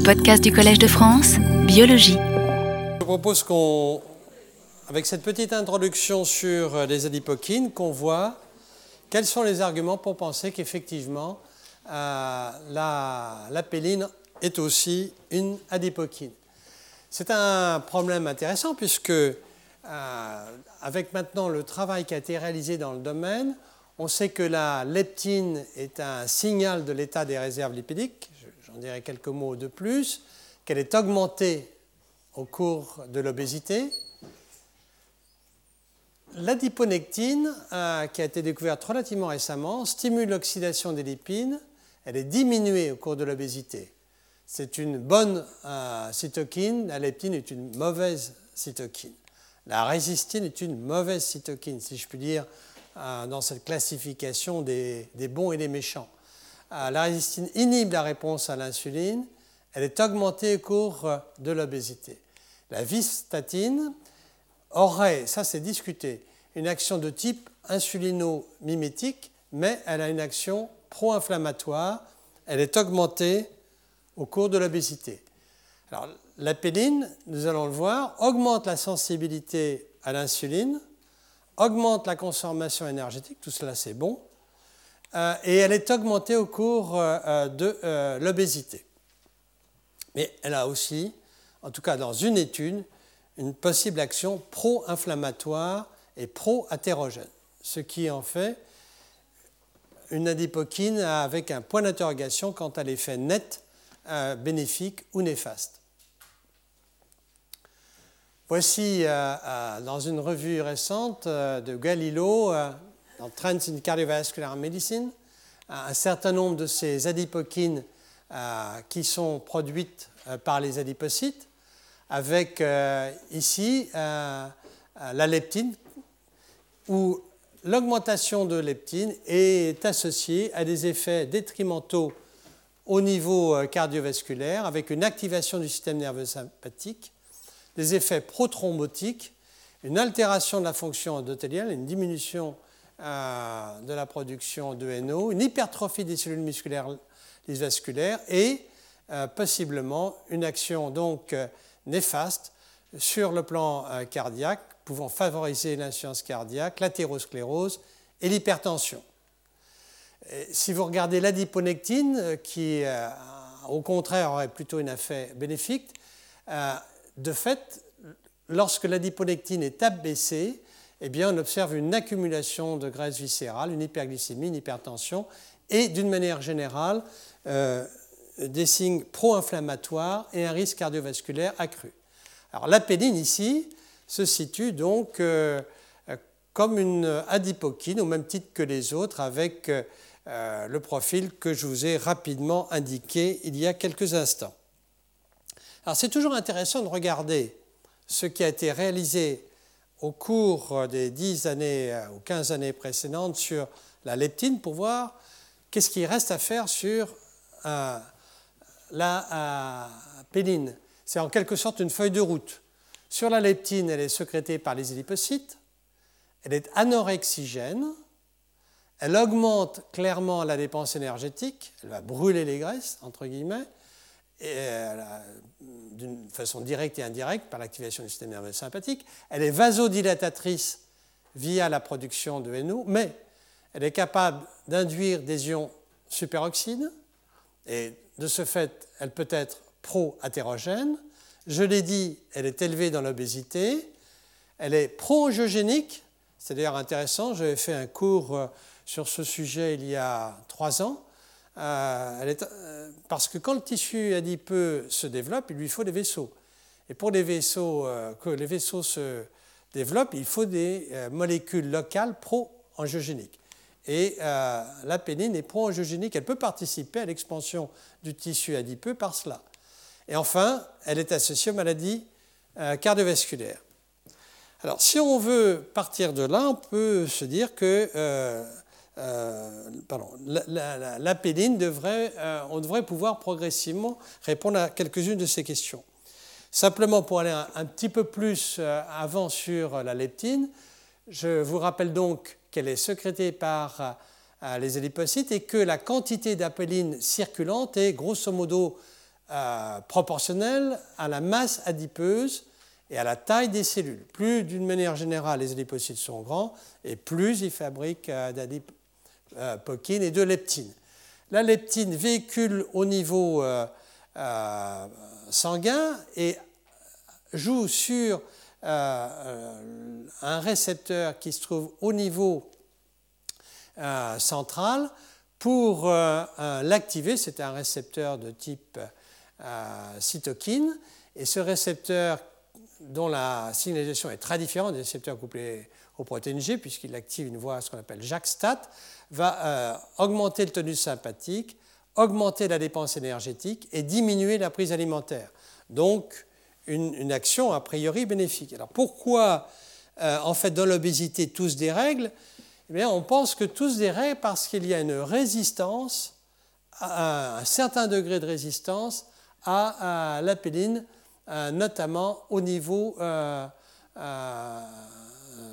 Les podcasts du Collège de France, biologie. Je propose qu'on, avec cette petite introduction sur les adipokines, qu'on voit quels sont les arguments pour penser qu'effectivement euh, la, la péline est aussi une adipokine. C'est un problème intéressant puisque euh, avec maintenant le travail qui a été réalisé dans le domaine, on sait que la leptine est un signal de l'état des réserves lipidiques, j'en dirai quelques mots de plus, qu'elle est augmentée au cours de l'obésité. L'adiponectine, euh, qui a été découverte relativement récemment, stimule l'oxydation des lipides, elle est diminuée au cours de l'obésité. C'est une bonne euh, cytokine, la leptine est une mauvaise cytokine. La résistine est une mauvaise cytokine, si je puis dire, euh, dans cette classification des, bons et des méchants. Euh, la résistine inhibe la réponse à l'insuline, elle est augmentée au cours de l'obésité. La vistatine aurait, ça c'est discuté, une action de type insulino-mimétique, mais elle a une action pro-inflammatoire, elle est augmentée au cours de l'obésité. Alors, la péline, nous allons le voir, augmente la sensibilité à l'insuline, augmente la consommation énergétique, tout cela c'est bon, euh, et elle est augmentée au cours euh, euh, de l'obésité. Mais elle a aussi, en tout cas dans une étude, une possible action pro-inflammatoire et pro-athérogène, ce qui en fait une adipokine avec un point d'interrogation quant à l'effet net bénéfique ou néfaste. Voici dans une revue récente de Galilo, dans Trends in Cardiovascular Medicine, un certain nombre de ces adipokines qui sont produites par les adipocytes, avec ici la leptine, où l'augmentation de leptine est associée à des effets détrimentaux au niveau euh, cardiovasculaire avec une activation du système nerveux sympathique, des effets prothrombotiques, une altération de la fonction endothéliale, une diminution euh, de la production de NO, une hypertrophie des cellules musculaires vasculaires et euh, possiblement une action donc néfaste sur le plan cardiaque, pouvant favoriser l'insuffisance cardiaque, l'athérosclérose et l'hypertension. Si vous regardez l'adiponectine, euh, qui euh, au contraire aurait plutôt un effet bénéfique, euh, de fait, lorsque l'adiponectine est abaissée, eh on observe une accumulation de graisse viscérale, une hyperglycémie, une hypertension et d'une manière générale des signes pro-inflammatoires et un risque cardiovasculaire accru. Alors ici se situe donc comme une adipokine au même titre que les autres avec euh, le profil que je vous ai rapidement indiqué il y a quelques instants. C'est toujours intéressant de regarder ce qui a été réalisé au cours des 10 années euh, ou 15 années précédentes sur la leptine pour voir qu'est-ce qui reste à faire sur euh, la péline. C'est en quelque sorte une feuille de route. Sur la leptine, elle est sécrétée par les adipocytes, elle est anorexigène, elle augmente clairement la dépense énergétique, elle va brûler les graisses, entre guillemets, d'une façon directe et indirecte par l'activation du système nerveux sympathique. Elle est vasodilatatrice via la production de NO, mais elle est capable d'induire des ions superoxydes, et de ce fait, elle peut être pro-athérogène. Je l'ai dit, elle est élevée dans l'obésité. Elle est pro-angiogénique, c'est d'ailleurs intéressant, j'avais fait un cours euh, sur ce sujet il y a trois ans. Euh, euh, parce que quand le tissu adipeux se développe, il lui faut des vaisseaux. Et pour les vaisseaux, euh, que les vaisseaux se développent, il faut des molécules locales pro-angiogéniques. Et la pénine est pro-angiogénique, elle peut participer à l'expansion du tissu adipeux par cela. Et enfin, elle est associée aux maladies cardiovasculaires. Alors, si on veut partir de là, on peut se dire que euh, péline devrait, euh, on devrait pouvoir progressivement répondre à quelques-unes de ces questions. Simplement pour aller un, petit peu plus euh, avant sur la leptine, je vous rappelle donc qu'elle est sécrétée par les adipocytes et que la quantité d'apéline circulante est grosso modo proportionnelle à la masse adipeuse et à la taille des cellules. Plus, d'une manière générale, les adipocytes sont grands, et plus ils fabriquent d'adipokines et de leptines. La leptine véhicule au niveau sanguin et joue sur euh, un récepteur qui se trouve au niveau euh, central pour euh, l'activer. C'est un récepteur de type cytokine. Et ce récepteur, dont la signalisation est très différente des récepteurs couplés au protéine G, puisqu'il active une voie, ce qu'on appelle JAK-STAT, va augmenter le tonus sympathique, augmenter la dépense énergétique et diminuer la prise alimentaire. Donc, une, action a priori bénéfique. Alors, pourquoi, euh, en fait, dans l'obésité, tous des règles? Eh bien, On pense que tous des règles parce qu'il y a une résistance, un certain degré de résistance à, l'apéline, euh, notamment au niveau euh,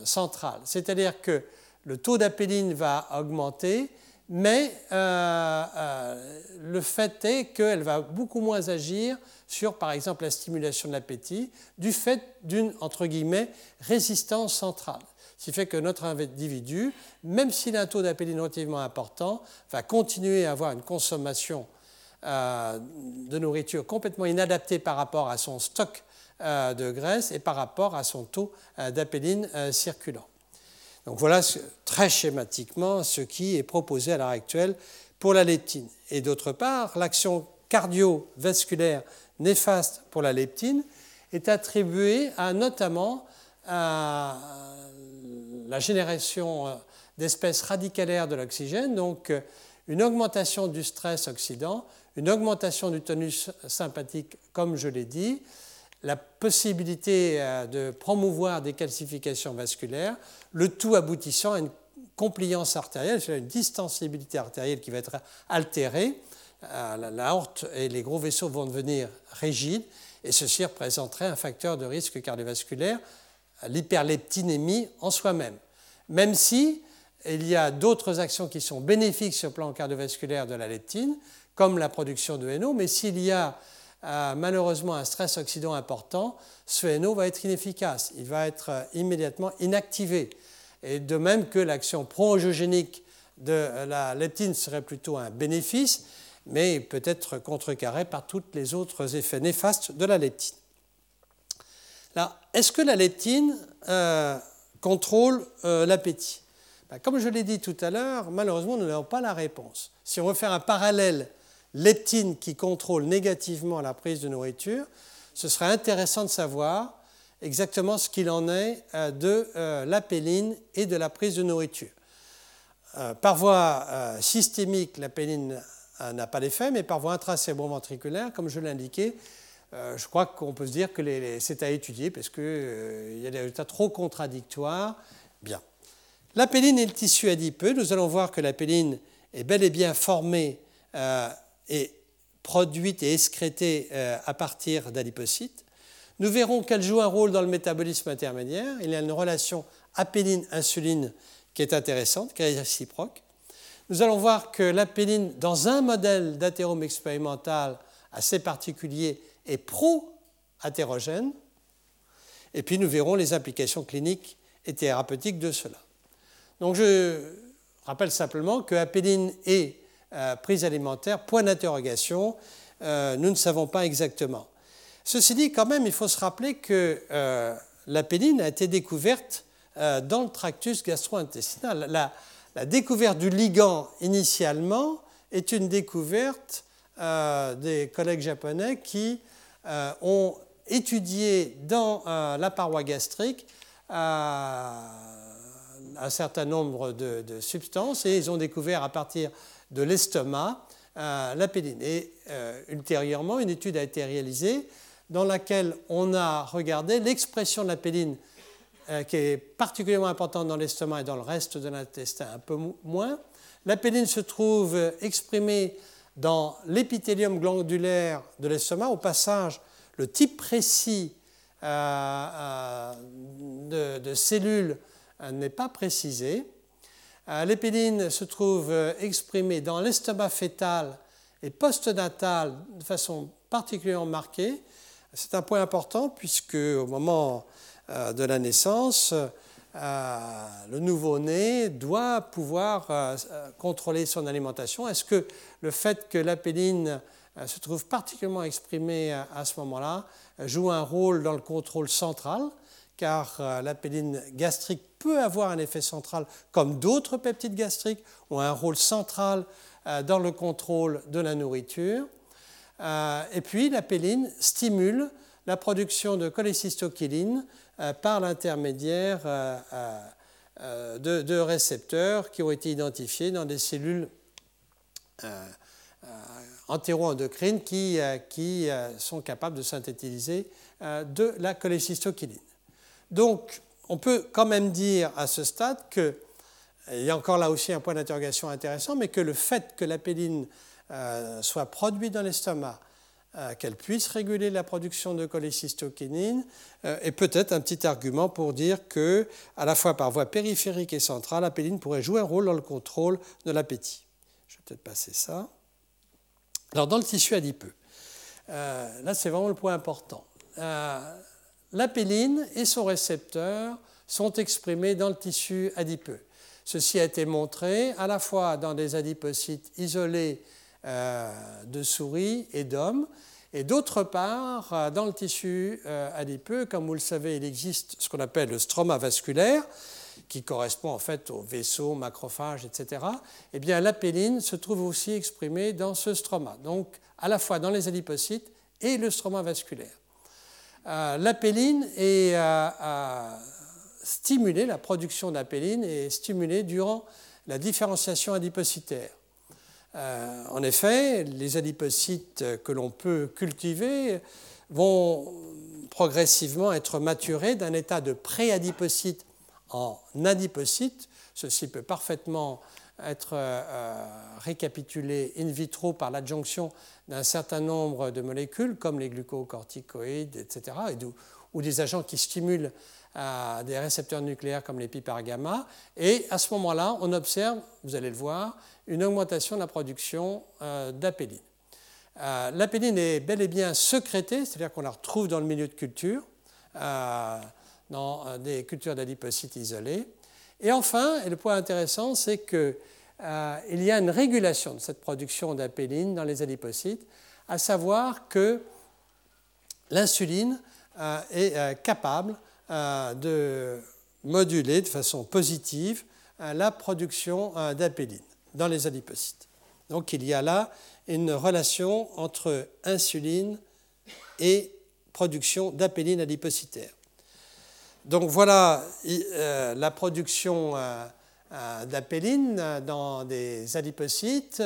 central. C'est-à-dire que le taux d'apéline va augmenter, mais euh, euh, le fait est qu'elle va beaucoup moins agir sur, par exemple, la stimulation de l'appétit, du fait d'une, entre guillemets, résistance centrale. Ce qui fait que notre individu, même s'il a un taux d'apéline relativement important, va continuer à avoir une consommation euh, de nourriture complètement inadaptée par rapport à son stock de graisse et par rapport à son taux d'apéline circulant. Donc voilà très schématiquement ce qui est proposé à l'heure actuelle pour la leptine. Et d'autre part, l'action cardiovasculaire néfaste pour la leptine est attribuée à notamment à la génération d'espèces radicalaires de l'oxygène, donc une augmentation du stress oxydant, une augmentation du tonus sympathique, comme je l'ai dit, la possibilité euh, de promouvoir des calcifications vasculaires, le tout aboutissant à une compliance artérielle, c'est une distensibilité artérielle qui va être altérée. Euh, la horte et les gros vaisseaux vont devenir rigides et ceci représenterait un facteur de risque cardiovasculaire, l'hyperleptinémie en soi-même. Même si il y a d'autres actions qui sont bénéfiques sur le plan cardiovasculaire de la leptine, comme la production de NO, mais s'il y a malheureusement un stress oxydant important, ce NO va être inefficace, il va être euh, immédiatement inactivé. Et de même que l'action pro-angiogénique de la leptine serait plutôt un bénéfice, mais peut être contrecarré par tous les autres effets néfastes de la leptine. Est-ce que la leptine euh, contrôle euh, l'appétit? Ben, Comme je l'ai dit tout à l'heure, malheureusement, nous n'avons pas la réponse. Si on veut faire un parallèle leptine qui contrôle négativement la prise de nourriture, ce serait intéressant de savoir exactement ce qu'il en est euh, de euh, l'apéline et de la prise de nourriture. Euh, par voie systémique, l'apéline n'a pas d'effet, mais par voie intracérébroventriculaire, comme je l'ai indiqué, je crois qu'on peut se dire que c'est à étudier parce qu'il y a des résultats trop contradictoires. Bien. L'apéline est le tissu adipeux. Nous allons voir que l'apéline est bel et bien formée est produite et excrétée euh, à partir d'adipocytes. Nous verrons qu'elle joue un rôle dans le métabolisme intermédiaire. Il y a une relation apéline-insuline qui est intéressante, qui est réciproque. Nous allons voir que l'apéline, dans un modèle d'athérome expérimental assez particulier, est pro-athérogène. Et puis nous verrons les implications cliniques et thérapeutiques de cela. Donc je rappelle simplement que l'apéline est prise alimentaire, point d'interrogation, euh, nous ne savons pas exactement. Ceci dit, quand même, il faut se rappeler que euh, la péline a été découverte dans le tractus gastro-intestinal. La, découverte du ligand initialement est une découverte des collègues japonais qui ont étudié dans la paroi gastrique un certain nombre de, substances et ils ont découvert à partir de l'estomac euh, péline. Et euh, ultérieurement, une étude a été réalisée dans laquelle on a regardé l'expression de la péline euh, qui est particulièrement importante dans l'estomac et dans le reste de l'intestin un peu moins. La péline se trouve exprimée dans l'épithélium glandulaire de l'estomac. Au passage, le type précis de, cellules n'est pas précisé. Euh, l'épéline se trouve euh, exprimée dans l'estomac fœtal et postnatal de façon particulièrement marquées. C'est un point important puisque au moment de la naissance, le nouveau-né doit pouvoir contrôler son alimentation. Est-ce que le fait que l'apéline se trouve particulièrement exprimée à ce moment-là joue un rôle dans le contrôle central? Car euh, l'apéline gastrique peut avoir un effet central, comme d'autres peptides gastriques ont un rôle central euh, dans le contrôle de la nourriture. Euh, et puis l'apéline stimule la production de cholécystokiline par l'intermédiaire de, récepteurs qui ont été identifiés dans des cellules entéro-endocrines qui, qui sont capables de synthétiser de la cholécystokiline. Donc, on peut quand même dire à ce stade que, il y a encore là aussi un point d'interrogation intéressant, mais que le fait que l'apéline euh, soit produite dans l'estomac, euh, qu'elle puisse réguler la production de cholécystokinine, euh, est peut-être un petit argument pour dire que, à la fois par voie périphérique et centrale, l'apéline pourrait jouer un rôle dans le contrôle de l'appétit. Je vais peut-être passer ça. Alors, dans le tissu adipeux, là, c'est vraiment le point important l'apéline et son récepteur sont exprimés dans le tissu adipeux. Ceci a été montré à la fois dans des adipocytes isolés euh, de souris et d'hommes, et d'autre part euh, dans le tissu euh, adipeux, comme vous le savez, il existe ce qu'on appelle le stroma vasculaire, qui correspond en fait aux vaisseaux, macrophages, etc. Eh bien, l'apéline se trouve aussi exprimée dans ce stroma, donc à la fois dans les adipocytes et le stroma vasculaire. L'apéline est stimulée, la production d'apéline est stimulée durant la différenciation adipocytaire. Euh, en effet, les adipocytes que l'on peut cultiver vont progressivement être maturés d'un état de pré-adipocyte en adipocyte. Ceci peut parfaitement être euh, euh, récapitulé in vitro par l'adjonction d'un certain nombre de molécules comme les glucocorticoïdes, etc., ou des agents qui stimulent euh, des récepteurs nucléaires comme les pipar gamma. Et à ce moment-là, on observe, vous allez le voir, une augmentation de la production d'apéline. L'apéline est bel et bien sécrétée, c'est-à-dire qu'on la retrouve dans le milieu de culture, dans des cultures d'adipocytes isolés. Et enfin, et le point intéressant, c'est qu'il euh, y a une régulation de cette production d'apéline dans les adipocytes, à savoir que l'insuline euh, est euh, capable de moduler de façon positive la production d'apéline dans les adipocytes. Donc il y a là une relation entre insuline et production d'apéline adipocytaire. Donc voilà euh, la production euh, euh, d'apéline dans des adipocytes.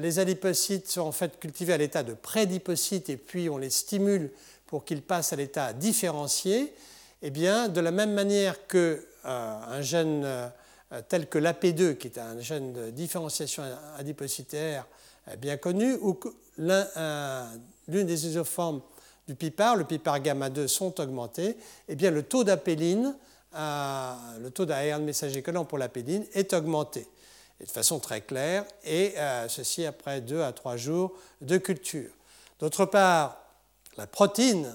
Les adipocytes sont en fait cultivés à l'état de prédipocytes et puis on les stimule pour qu'ils passent à l'état différencié. Eh bien, de la même manière qu'un gène tel que l'AP2, qui est un gène de différenciation adipocytaire bien connu, ou l'une des isoformes du PIPAR, le PIPAR gamma 2 sont augmentés, eh bien le taux d'apéline, euh, le taux d'ARN messager collant pour l'apéline est augmenté de façon très claire, et euh, ceci après 2 à 3 jours de culture. D'autre part, la protéine,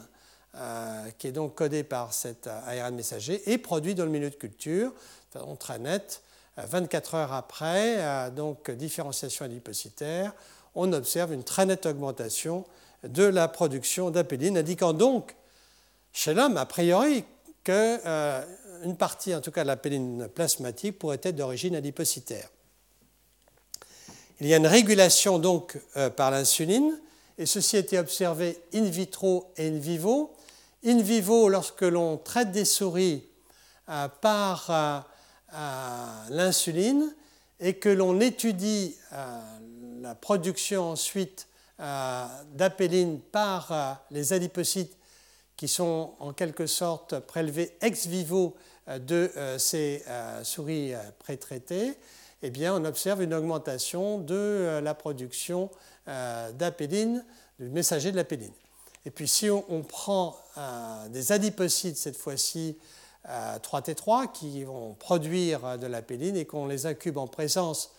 euh, qui est donc codée par cet ARN messager, est produite dans le milieu de culture, de façon très nette. 24 heures après, donc différenciation adipocytaire, on observe une très nette augmentation de la production d'apéline, indiquant donc chez l'homme, a priori, qu'une euh, partie, en tout cas de l'apéline plasmatique, pourrait être d'origine adipocytaire. Il y a une régulation donc euh, par l'insuline, et ceci a été observé in vitro et in vivo. In vivo, lorsque l'on traite des souris euh, par l'insuline et que l'on étudie la production ensuite d'apéline par euh, les adipocytes qui sont en quelque sorte prélevés ex vivo euh, de ces souris pré-traitées, eh bien, on observe une augmentation de la production d'apéline, du messager de l'apéline. Et puis si on, prend des adipocytes, cette fois-ci 3T3, qui vont produire de l'apéline et qu'on les incube en présence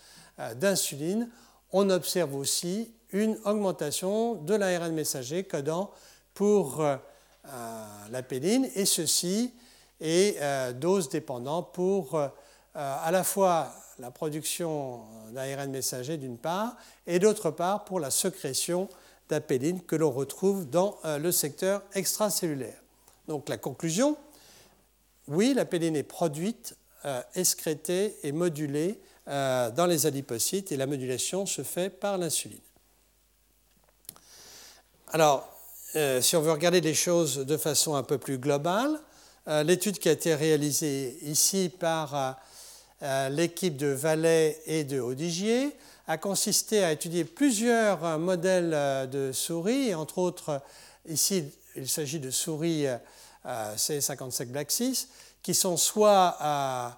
d'insuline, on observe aussi une augmentation de l'ARN messager codant pour la péline, et ceci est dose dépendant pour à la fois la production d'ARN messager d'une part, et d'autre part pour la sécrétion d'apéline que l'on retrouve dans euh, le secteur extracellulaire. Donc la conclusion, oui, l'apéline est produite, euh, excrétée et modulée euh, dans les adipocytes et la modulation se fait par l'insuline. Alors, si on veut regarder les choses de façon un peu plus globale, l'étude qui a été réalisée ici par l'équipe de Valais et de Audigier a consisté à étudier plusieurs euh, modèles euh, de souris, entre autres, ici, il s'agit de souris euh, C57 Black 6, qui sont soit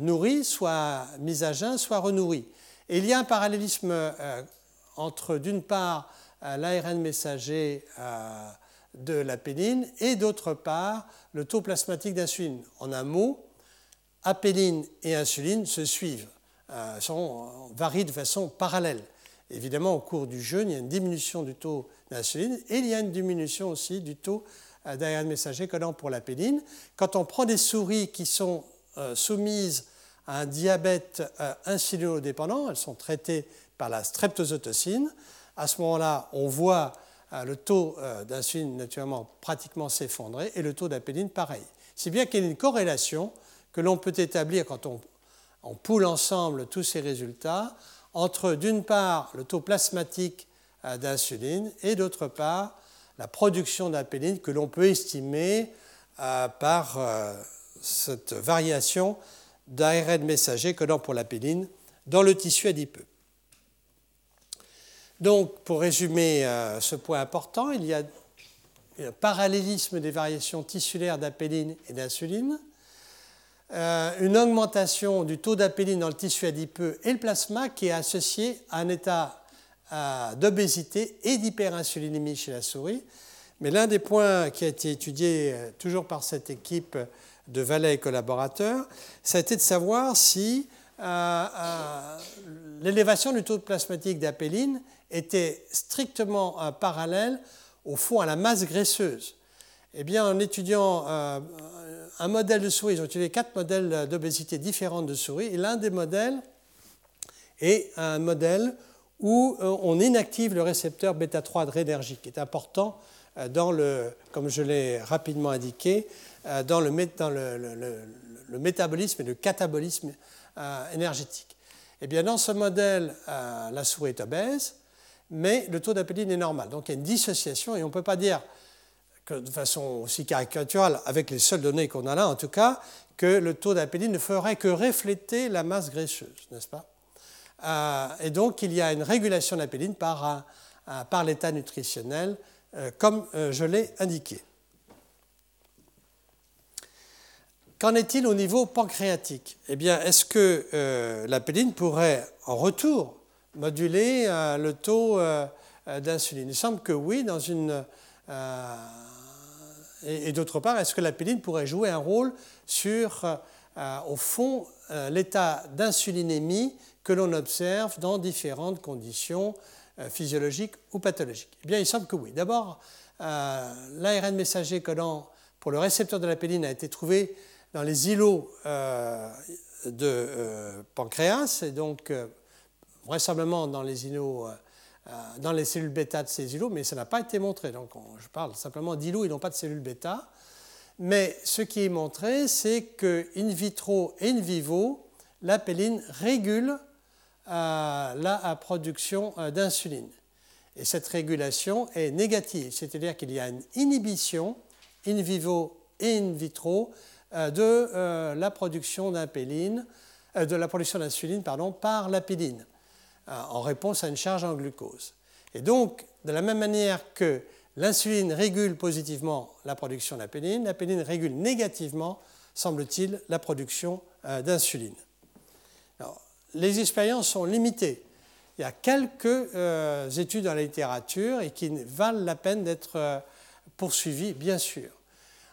nourries, soit mises à jeun, soit renourries. Et il y a un parallélisme entre, d'une part, l'ARN messager de la péline et d'autre part, le taux plasmatique d'insuline. En un mot, apéline et insuline se suivent. Euh, sont, varient de façon parallèle. Évidemment, au cours du jeûne, il y a une diminution du taux d'insuline et il y a une diminution aussi du taux euh, d'ARN messager codant pour la péline. Quand on prend des souris qui sont euh, soumises à un diabète insulinodépendant, elles sont traitées par la streptozotocine. À ce moment-là, on voit le taux d'insuline naturellement pratiquement s'effondrer et le taux d'apéline pareil. Si bien qu'il y a une corrélation que l'on peut établir quand on poule ensemble tous ces résultats entre, d'une part, le taux plasmatique euh, d'insuline et, d'autre part, la production d'apéline que l'on peut estimer euh, par euh, cette variation d'ARN messager codant pour l'apéline dans le tissu adipeux. Donc, pour résumer ce point important, il y a un parallélisme des variations tissulaires d'apéline et d'insuline euh, une augmentation du taux d'apéline dans le tissu adipeux et le plasma qui est associé à un état euh, d'obésité et d'hyperinsulinémie chez la souris. Mais l'un des points qui a été étudié euh, toujours par cette équipe de Valais et collaborateurs, ça a été de savoir si l'élévation du taux plasmatique d'apéline était strictement parallèle au fond à la masse graisseuse. Eh bien, en étudiant un modèle de souris, ils ont étudié quatre modèles d'obésité différents de souris, et l'un des modèles est un modèle où euh, on inactive le récepteur bêta-3 adrénergique, qui est important euh, dans le, comme je l'ai rapidement indiqué, euh, dans le, métabolisme et le catabolisme énergétique. Eh bien, dans ce modèle, la souris est obèse, mais le taux d'apéline est normal. Donc il y a une dissociation et on ne peut pas dire de façon aussi caricaturale, avec les seules données qu'on a là en tout cas, que le taux d'apéline ne ferait que refléter la masse graisseuse, n'est-ce pas? Euh, Et donc il y a une régulation de l'apéline par, par l'état nutritionnel, euh, comme euh, je l'ai indiqué. Qu'en est-il au niveau pancréatique? Eh bien, est-ce que l'apéline pourrait en retour moduler le taux d'insuline Il semble que oui, dans une et, d'autre part, est-ce que la péline pourrait jouer un rôle sur, euh, au fond, euh, l'état d'insulinémie que l'on observe dans différentes conditions euh, physiologiques ou pathologiques? Eh bien, il semble que oui. D'abord, l'ARN messager codant pour le récepteur de la péline a été trouvé dans les îlots de pancréas, et donc vraisemblablement dans les îlots euh, dans les cellules bêta de ces îlots, mais ça n'a pas été montré. Donc je parle simplement d'îlots, ils n'ont pas de cellules bêta. Mais ce qui est montré, c'est que in vitro et in vivo, la péline régule euh, la production euh, d'insuline. Et cette régulation est négative, c'est-à-dire qu'il y a une inhibition in vivo et in vitro de la production d'insuline par la péline. Euh, en réponse à une charge en glucose. Et donc, de la même manière que l'insuline régule positivement la production d'apéline, l'apéline régule négativement, semble-t-il, la production euh, d'insuline. Les expériences sont limitées. Il y a quelques euh, études dans la littérature et qui valent la peine d'être poursuivies, bien sûr.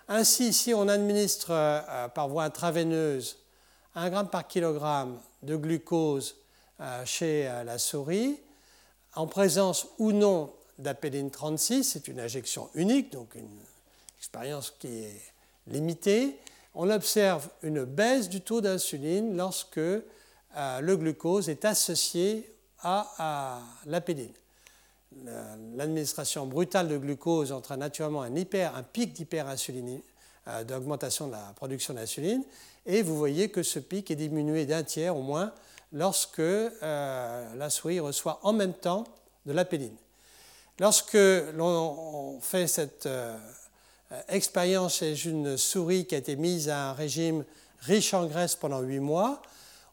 Ainsi, si on administre par voie intraveineuse 1 gramme par kilogramme de glucose chez euh, la souris, en présence ou non d'apéline 36, c'est une injection unique, donc une expérience qui est limitée, on observe une baisse du taux d'insuline lorsque euh, le glucose est associé à, l'apéline. L'administration brutale de glucose entraîne naturellement un, pic d'hyperinsulinie, euh, d'augmentation de la production d'insuline, et vous voyez que ce pic est diminué d'un tiers au moins lorsque euh, la souris reçoit en même temps de l'apéline. Lorsque l'on fait cette euh, expérience chez une souris qui a été mise à un régime riche en graisse pendant 8 mois,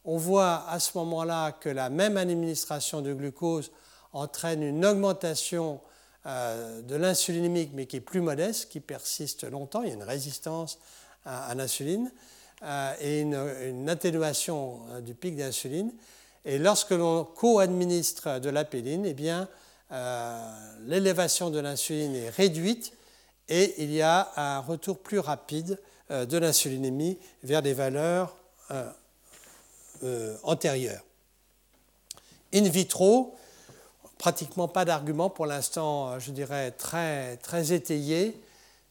on voit à ce moment-là que la même administration de glucose entraîne une augmentation euh, de l'insulinémique, mais qui est plus modeste, qui persiste longtemps. Il y a une résistance à, l'insuline et une, atténuation du pic d'insuline. Et lorsque l'on co-administre de l'apéline, eh bien, euh, l'élévation de l'insuline est réduite et il y a un retour plus rapide euh, de l'insulinémie vers des valeurs euh, antérieures. In vitro, pratiquement pas d'argument pour l'instant, je dirais, très, très étayé.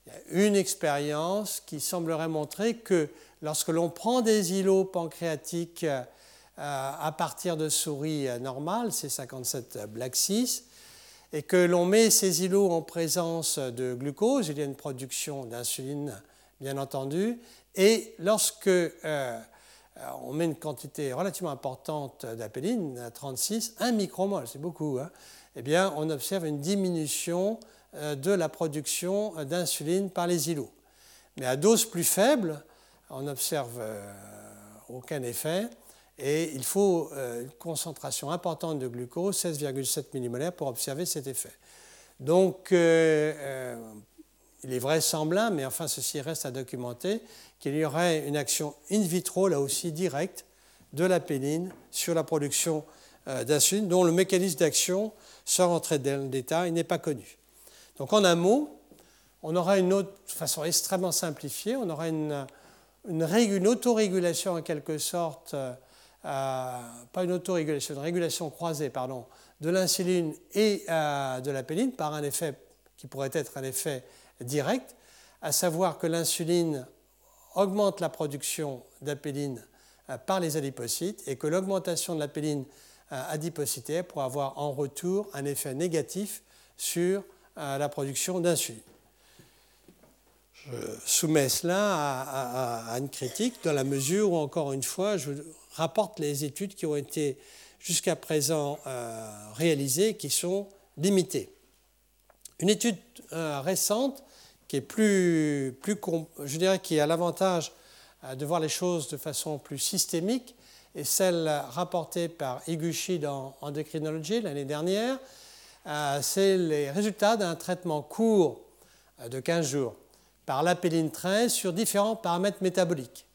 Il y a une expérience qui semblerait montrer que lorsque l'on prend des îlots pancréatiques à partir de souris normales, C57 Black 6, et que l'on met ces îlots en présence de glucose, il y a une production d'insuline, bien entendu, et lorsque euh, on met une quantité relativement importante d'apéline, 36, 1 micromol, c'est beaucoup, hein, eh bien, on observe une diminution euh, de la production d'insuline par les îlots. Mais à dose plus faible, on n'observe euh, aucun effet. Et il faut euh, une concentration importante de glucose, 16,7 mmol, pour observer cet effet. Donc, euh, il est vraisemblable, mais enfin ceci reste à documenter, qu'il y aurait une action in vitro, là aussi directe, de la péline sur la production d'insuline, dont le mécanisme d'action, sans rentrer dans le détail, n'est pas connu. Donc, en un mot, on aura une autre façon extrêmement simplifiée, on aura une, une, autorégulation en quelque sorte pas une autorégulation, une régulation croisée pardon, de l'insuline et euh, de l'apéline par un effet qui pourrait être un effet direct, à savoir que l'insuline augmente la production d'apéline euh, par les adipocytes et que l'augmentation de l'apéline euh, adipocytaire pourrait avoir en retour un effet négatif sur la production d'insuline. Je soumets cela à, une critique dans la mesure où, encore une fois, je rapporte les études qui ont été jusqu'à présent euh, réalisées qui sont limitées. Une étude euh, récente qui est plus, je dirais, qui a l'avantage euh, de voir les choses de façon plus systémique est celle rapportée par Iguchi dans Endocrinology l'année dernière. C'est les résultats d'un traitement court de 15 jours par l'apéline 13 sur différents paramètres métaboliques.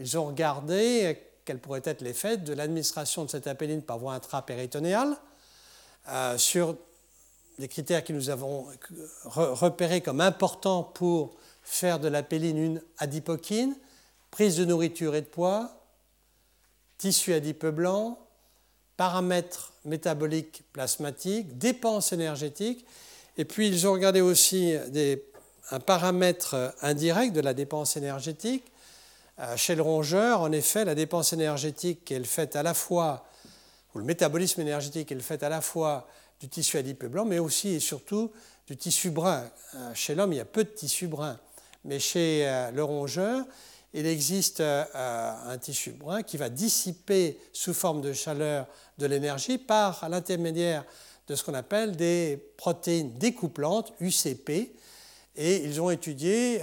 Ils ont regardé quel pourrait être l'effet de l'administration de cette apéline par voie intrapéritonéale euh, sur des critères que nous avons repérés comme importants pour faire de l'apéline une adipokine, prise de nourriture et de poids, tissu adipeux blanc, paramètres métaboliques plasmatiques, dépenses énergétiques, et puis ils ont regardé aussi un paramètre indirect de la dépense énergétique, euh, chez le rongeur, en effet, la dépense énergétique est faite à la fois, ou le métabolisme énergétique est fait à la fois du tissu adipeux blanc, mais aussi et surtout du tissu brun. Euh, chez l'homme, il y a peu de tissu brun, mais chez euh, le rongeur, il existe un tissu brun qui va dissiper sous forme de chaleur de l'énergie par l'intermédiaire de ce qu'on appelle des protéines découplantes, UCP, et ils ont étudié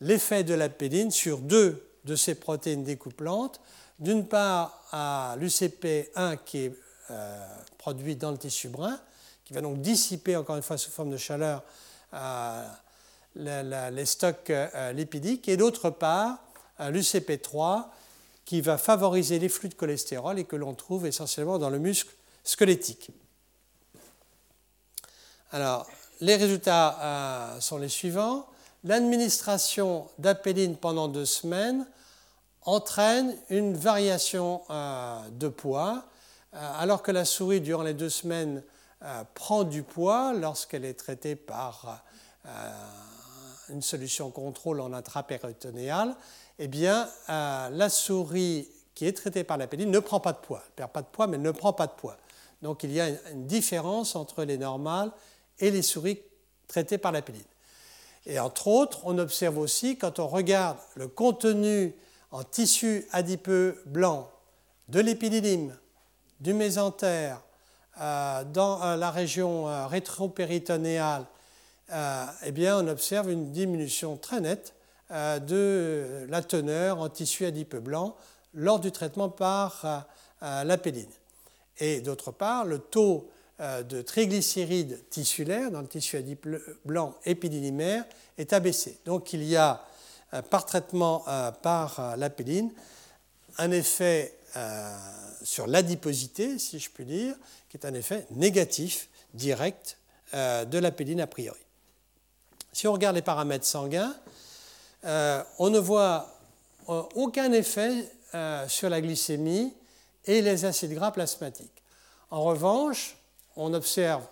l'effet de la pédine sur deux de ces protéines découplantes. D'une part, à l'UCP1 qui est euh, produit dans le tissu brun, qui va donc dissiper, encore une fois, sous forme de chaleur, euh, les stocks euh, lipidiques, et d'autre part, l'UCP3 qui va favoriser les flux de cholestérol et que l'on trouve essentiellement dans le muscle squelettique. Alors, les résultats sont les suivants l'administration d'apéline pendant deux semaines entraîne une variation euh, de poids, euh, alors que la souris, durant les deux semaines, prend du poids lorsqu'elle est traitée par une solution contrôle en intrapéritonéal, eh bien, la souris qui est traitée par la péline ne prend pas de poids. Elle ne perd pas de poids, mais elle ne prend pas de poids. Donc il y a une différence entre les normales et les souris traitées par la péline. Et entre autres, on observe aussi, quand on regarde le contenu en tissu adipeux blanc de l'épididyme, du mésentère, euh, dans euh, la région euh, rétropéritonéale, eh bien, on observe une diminution très nette de la teneur en tissu adipeux blanc lors du traitement par la péline. Et d'autre part, le taux de triglycérides tissulaires dans le tissu blanc épididymaire est abaissé. Donc il y a par traitement par la péline un effet sur l'adiposité, si je puis dire, qui est un effet négatif direct euh, de la péline a priori. Si on regarde les paramètres sanguins, euh, on ne voit euh, aucun effet sur la glycémie et les acides gras plasmatiques. En revanche, on observe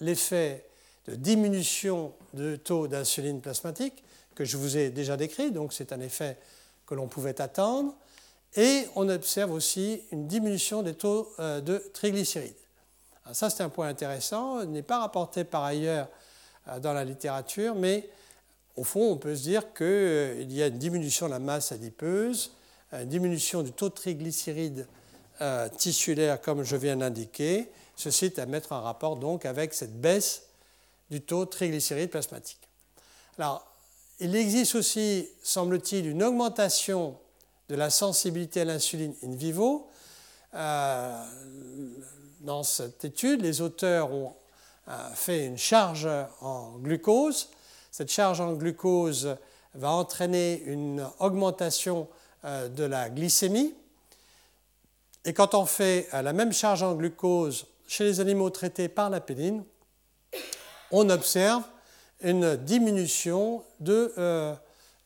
l'effet de diminution de taux d'insuline plasmatique que je vous ai déjà décrit, donc c'est un effet que l'on pouvait attendre. Et on observe aussi une diminution des taux euh, de triglycérides. ça, c'est un point intéressant, n'est pas rapporté par ailleurs euh, dans la littérature, mais au fond, on peut se dire qu'il euh, y a une diminution de la masse adipeuse, une diminution du taux de triglycérides tissulaires, comme je viens d'indiquer. Ceci est à mettre en rapport donc avec cette baisse du taux de triglycérides plasmatiques. Alors, il existe aussi, semble-t-il, une augmentation de la sensibilité à l'insuline in vivo. Euh, dans cette étude, les auteurs ont euh, fait une charge en glucose. Cette charge en glucose va entraîner une augmentation euh, de la glycémie. Et quand on fait la même charge en glucose chez les animaux traités par la péline, on observe une diminution de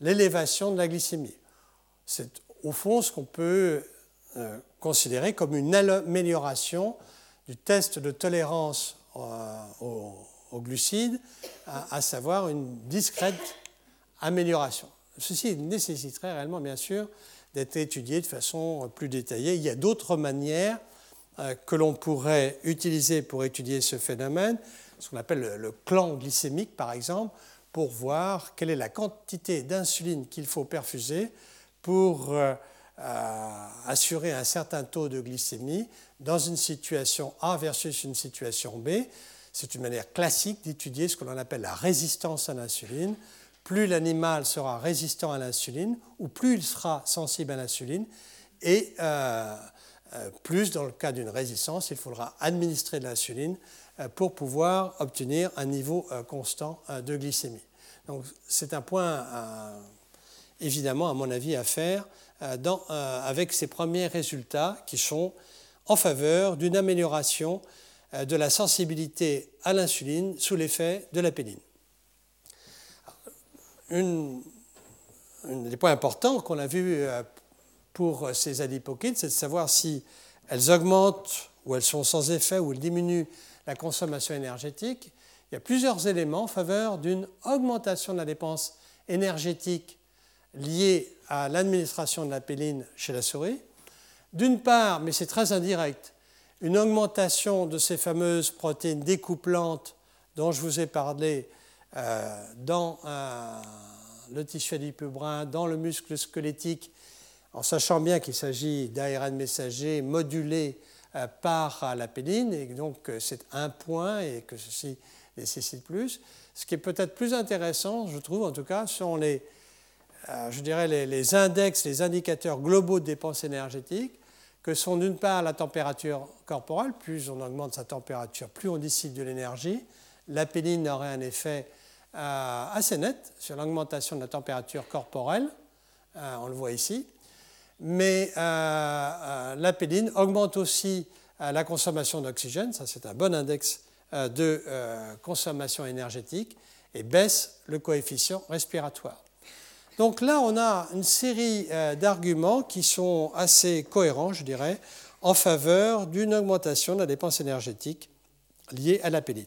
l'élévation de la glycémie. C'est au fond ce qu'on peut euh, considérer comme une amélioration du test de tolérance euh, aux, glucides, à, savoir une discrète amélioration. Ceci nécessiterait réellement, bien sûr, d'être étudié de façon plus détaillée. Il y a d'autres manières euh, que l'on pourrait utiliser pour étudier ce phénomène, ce qu'on appelle le, clan glycémique, par exemple, pour voir quelle est la quantité d'insuline qu'il faut perfuser pour euh, euh, assurer un certain taux de glycémie dans une situation A versus une situation B. C'est une manière classique d'étudier ce que l'on appelle la résistance à l'insuline. Plus l'animal sera résistant à l'insuline, ou plus il sera sensible à l'insuline, et euh, plus dans le cas d'une résistance, il faudra administrer de l'insuline pour pouvoir obtenir un niveau constant de glycémie. Donc c'est un point évidemment, à mon avis, à faire euh, euh, avec ces premiers résultats qui sont en faveur d'une amélioration euh, de la sensibilité à l'insuline sous l'effet de la péline. Un des points importants qu'on a vu pour ces adipokines, c'est de savoir si elles augmentent ou elles sont sans effet ou elles diminuent la consommation énergétique. Il y a plusieurs éléments en faveur d'une augmentation de la dépense énergétique liées à l'administration de la péline chez la souris. D'une part, mais c'est très indirect, une augmentation de ces fameuses protéines découplantes dont je vous ai parlé euh, dans euh, le tissu adipeux brun, dans le muscle squelettique, en sachant bien qu'il s'agit d'ARN messager modulé euh, par la péline, et donc c'est un point et que ceci nécessite plus. Ce qui est peut-être plus intéressant, je trouve en tout cas, sont les euh, je dirais, les, index, les indicateurs globaux de dépenses énergétiques, que sont d'une part la température corporelle, plus on augmente sa température, plus on dissipe de l'énergie. La péline aurait un effet euh, assez net sur l'augmentation de la température corporelle, euh, on le voit ici. Mais la péline augmente aussi la consommation d'oxygène, ça c'est un bon index de consommation énergétique, et baisse le coefficient respiratoire. Donc là, on a une série euh, d'arguments qui sont assez cohérents, je dirais, en faveur d'une augmentation de la dépense énergétique liées à l'apéline.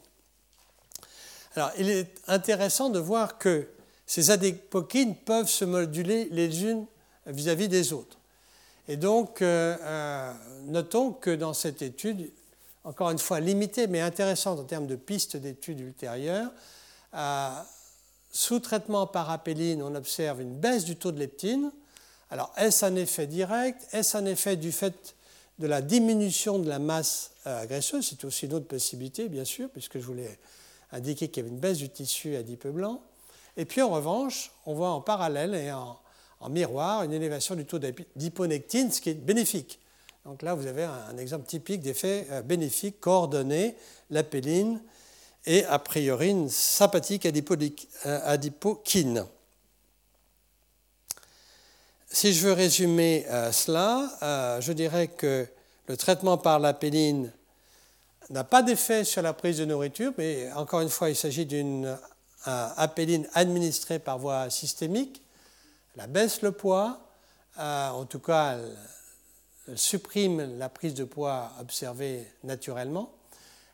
Alors, il est intéressant de voir que ces adipokines peuvent se moduler les unes vis-à-vis des autres. Et donc, euh, euh, notons que dans cette étude, encore une fois limitée mais intéressante en termes de pistes d'études ultérieures, euh, sous traitement par apéline, on observe une baisse du taux de leptine. Alors, est-ce un effet direct? Est-ce un effet du fait de la diminution de la masse graisseuse? C'est aussi une autre possibilité, bien sûr, puisque je voulais indiquer qu'il y avait une baisse du tissu adipeux blanc. Et puis, en revanche, on voit en parallèle et en, en miroir une élévation du taux d'hyponectine, ce qui est bénéfique. Donc là, vous avez un, exemple typique d'effet euh, bénéfique coordonné, l'apéline et a priori une sympathique euh, adipokine. Si je veux résumer euh, cela, je dirais que le traitement par l'apéline n'a pas d'effet sur la prise de nourriture, mais encore une fois, il s'agit d'une apéline administrée par voie systémique elle baisse le poids, euh, en tout cas, elle, supprime la prise de poids observée naturellement,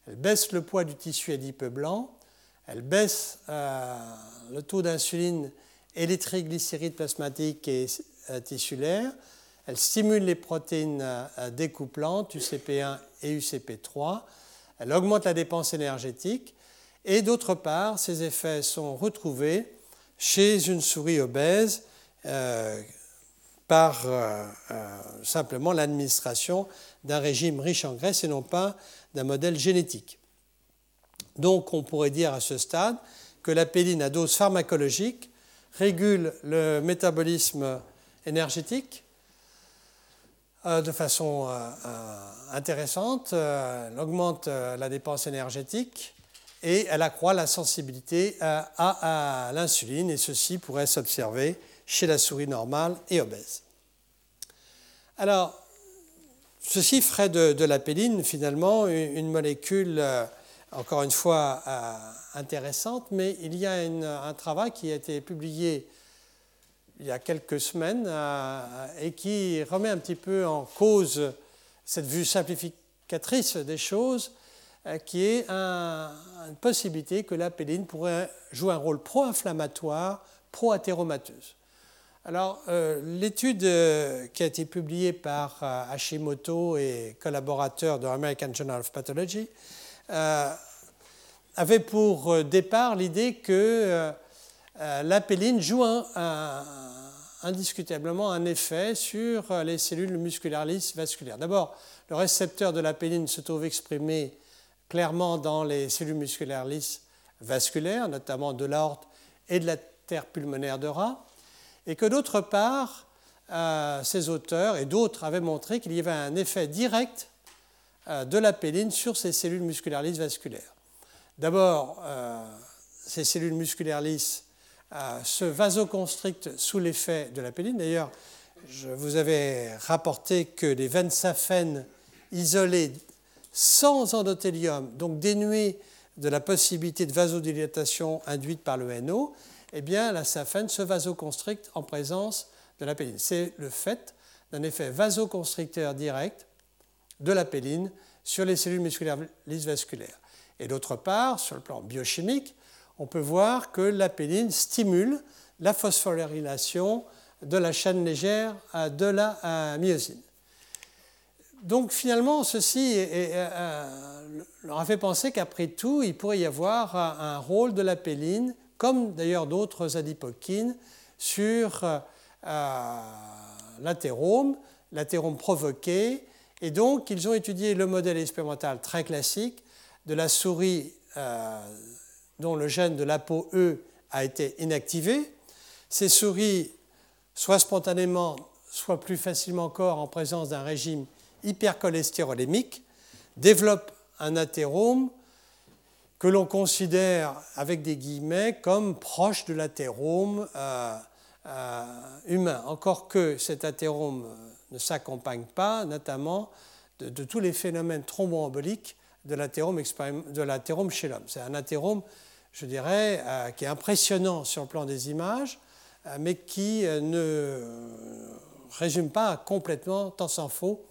elle baisse le poids du tissu adipeux blanc, elle baisse euh, le taux d'insuline et les triglycérides plasmatiques et euh, tissulaires, elle stimule les protéines découplantes, UCP1 et UCP3, elle augmente la dépense énergétique, et d'autre part, ces effets sont retrouvés chez une souris obèse euh, par euh, euh, simplement l'administration d'un régime riche en graisse et non pas d'un modèle génétique. Donc on pourrait dire à ce stade que la péline à dose pharmacologique régule le métabolisme énergétique de façon intéressante, elle augmente la dépense énergétique et elle accroît la sensibilité à l'insuline et ceci pourrait s'observer chez la souris normale et obèse. Alors, ceci ferait de, la péline finalement une, molécule, euh, encore une fois, euh, intéressante, mais il y a un travail qui a été publié il y a quelques semaines euh, et qui remet un petit peu en cause cette vue simplificatrice des choses, qui est une possibilité que la péline pourrait jouer un rôle pro-inflammatoire, pro-athéromateuse. Alors, euh, l'étude euh, qui a été publiée par euh, Hashimoto et collaborateurs de l'American Journal of Pathology avait pour départ l'idée que l'apéline joue indiscutablement un effet sur les cellules musculaires lisses vasculaires. D'abord, le récepteur de l'apéline se trouve exprimé clairement dans les cellules musculaires lisses vasculaires, notamment de l'aorte et de la terre pulmonaire de rat et que d'autre part, euh, ces auteurs et d'autres avaient montré qu'il y avait un effet direct euh, de la péline sur ces cellules musculaires lisses vasculaires. D'abord, euh, ces cellules musculaires lisses se vasoconstrictent sous l'effet de la péline. D'ailleurs, je vous avais rapporté que les veines saphènes isolées sans endothélium, donc dénuées de la possibilité de vasodilatation induite par le NO, eh bien, la saphène se vasoconstricte en présence de la péline. C'est le fait d'un effet vasoconstricteur direct de la péline sur les cellules musculaires lisses vasculaires. Et d'autre part, sur le plan biochimique, on peut voir que la péline stimule la phosphorylation de la chaîne légère de la myosine. Donc finalement, ceci euh, leur a fait penser qu'après tout, il pourrait y avoir un rôle de la péline comme d'ailleurs d'autres adipokines, sur euh, l'athérome, l'athérome provoqué. Et donc, ils ont étudié le modèle expérimental très classique de la souris euh, dont le gène de l'ApoE a été inactivé. Ces souris, soit spontanément, soit plus facilement encore en présence d'un régime hypercholestérolémique, développent un athérome que l'on considère avec des guillemets comme proche de l'athérome euh, euh, humain, encore que cet athérome ne s'accompagne pas notamment de, tous les phénomènes thromboemboliques de l'athérome chez l'homme. C'est un athérome, je dirais, euh, qui est impressionnant sur le plan des images, mais qui ne résume pas complètement, tant s'en faut,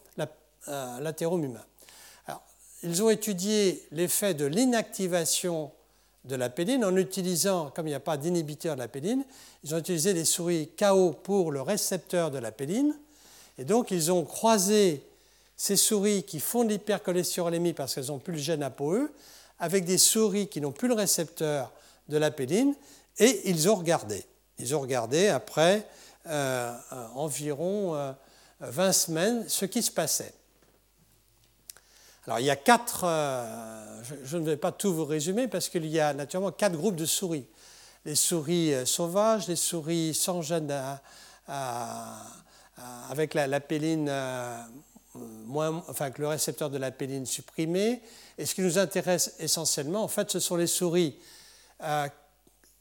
l'athérome humain ils ont étudié l'effet de l'inactivation de la péline en utilisant, comme il n'y a pas d'inhibiteur de la péline, ils ont utilisé des souris KO pour le récepteur de la péline. Et donc, ils ont croisé ces souris qui font de l'hypercholestérolémie parce qu'elles n'ont plus le gène ApoE avec des souris qui n'ont plus le récepteur de la péline et ils ont regardé. Ils ont regardé après euh, euh, environ 20 euh, semaines ce qui se passait. Alors il y a quatre, je, ne vais pas tout vous résumer parce qu'il y a naturellement quatre groupes de souris. Les souris sauvages, les souris sans gène avec la, péline enfin le récepteur de la péline supprimé. Et ce qui nous intéresse essentiellement, en fait, ce sont les souris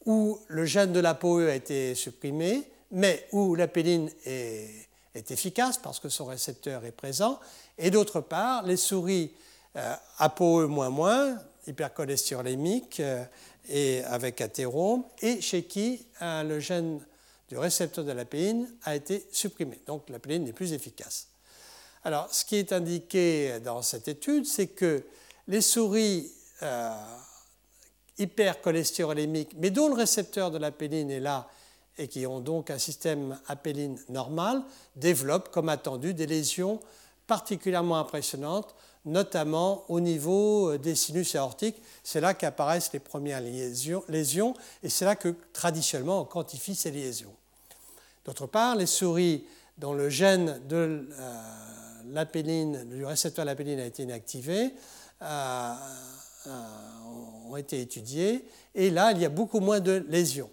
où le gène de l'ApoE a été supprimé, mais où la péline est, efficace parce que son récepteur est présent, et d'autre part, les souris euh, ApoE hypercholestérolémiques euh, et avec athérome, et chez qui euh, le gène du récepteur de la péline a été supprimé. Donc la péline n'est plus efficace. Alors, ce qui est indiqué dans cette étude, c'est que les souris euh, hypercholestérolémiques, mais dont le récepteur de la péline est là et qui ont donc un système apéline normal, développent, comme attendu, des lésions particulièrement impressionnantes, notamment au niveau des sinus aortiques. C'est là qu'apparaissent les premières lésions, et c'est là que traditionnellement on quantifie ces lésions. D'autre part, les souris dont le gène de euh, du récepteur de l'apéline a été inactivé, euh, euh, ont été étudiées, et là, il y a beaucoup moins de lésions.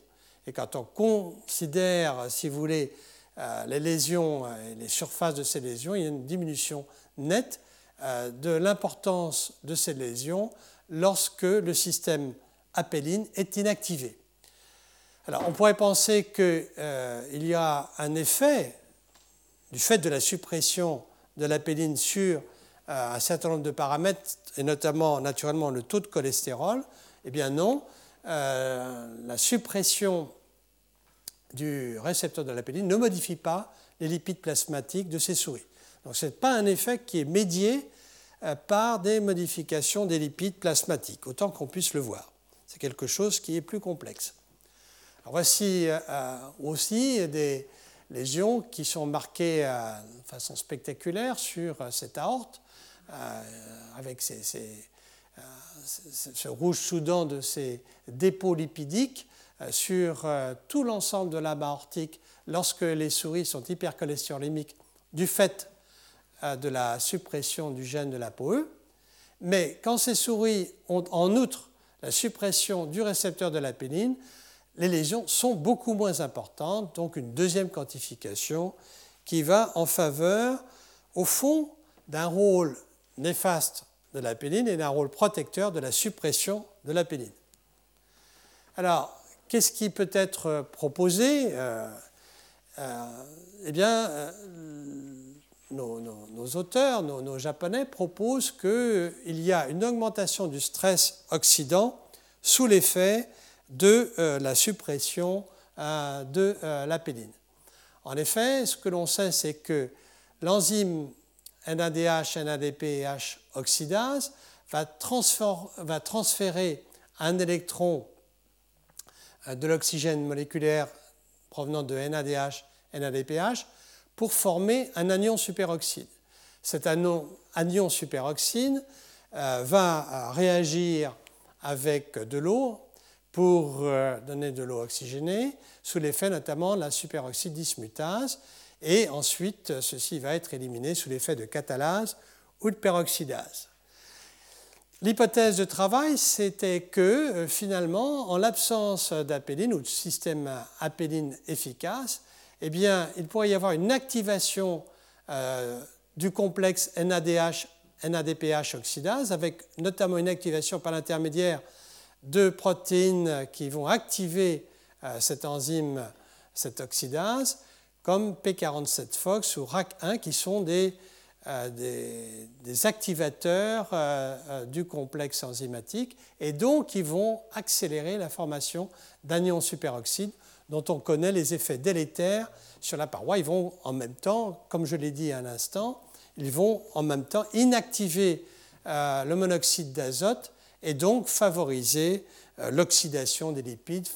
Et quand on considère, si vous voulez, euh, les lésions et les surfaces de ces lésions, il y a une diminution nette euh, de l'importance de ces lésions lorsque le système apéline est inactivé. Alors, on pourrait penser qu'il y a un effet du fait de la suppression de l'apéline sur un certain nombre de paramètres, et notamment naturellement le taux de cholestérol, eh bien non, euh, la suppression du récepteur de la péline ne modifie pas les lipides plasmatiques de ces souris. Donc ce n'est pas un effet qui est médié euh, par des modifications des lipides plasmatiques, autant qu'on puisse le voir. C'est quelque chose qui est plus complexe. voici euh, aussi des lésions qui sont marquées de façon spectaculaire sur cette aorte. Euh, avec euh, ce rouge soudan de ces dépôts lipidiques euh, sur tout l'ensemble de la aortique lorsque les souris sont hypercholestérolémiques du fait de la suppression du gène de l'ApoE. Mais quand ces souris ont en outre la suppression du récepteur de la péline, les lésions sont beaucoup moins importantes, donc une deuxième quantification qui va en faveur, au fond, d'un rôle néfaste de la péline et d'un rôle protecteur de la suppression de la péline. Alors, qu'est-ce qui peut être proposé euh, euh, Eh bien, euh, nos, auteurs, nos, Japonais proposent qu'il y a une augmentation du stress oxydant sous l'effet de la suppression de la péline. En effet, ce que l'on sait, c'est que l'enzyme NADH, NADP et H oxydase va, transférer un électron euh, de l'oxygène moléculaire provenant de NADH, NADPH pour former un anion superoxyde. Cet anion, superoxyde euh, va réagir avec de l'eau pour euh, donner de l'eau oxygénée, sous l'effet notamment de la superoxyde dismutase, et ensuite ceci va être éliminé sous l'effet de catalase ou de peroxydase. L'hypothèse de travail, c'était que euh, finalement, en l'absence d'apéline ou de système apéline efficace, eh bien, il pourrait y avoir une activation euh, du complexe NADH, NADPH oxydase, avec notamment une activation par l'intermédiaire de protéines qui vont activer euh, cette enzyme, cette oxydase, comme P47FOX ou RAC1 qui sont des, euh, des, activateurs euh, euh, du complexe enzymatique et donc qui vont accélérer la formation d'anions superoxydes dont on connaît les effets délétères sur la paroi. Ils vont en même temps, comme je l'ai dit à l'instant, ils vont en même temps inactiver le monoxyde d'azote et donc favoriser l'oxydation des lipides,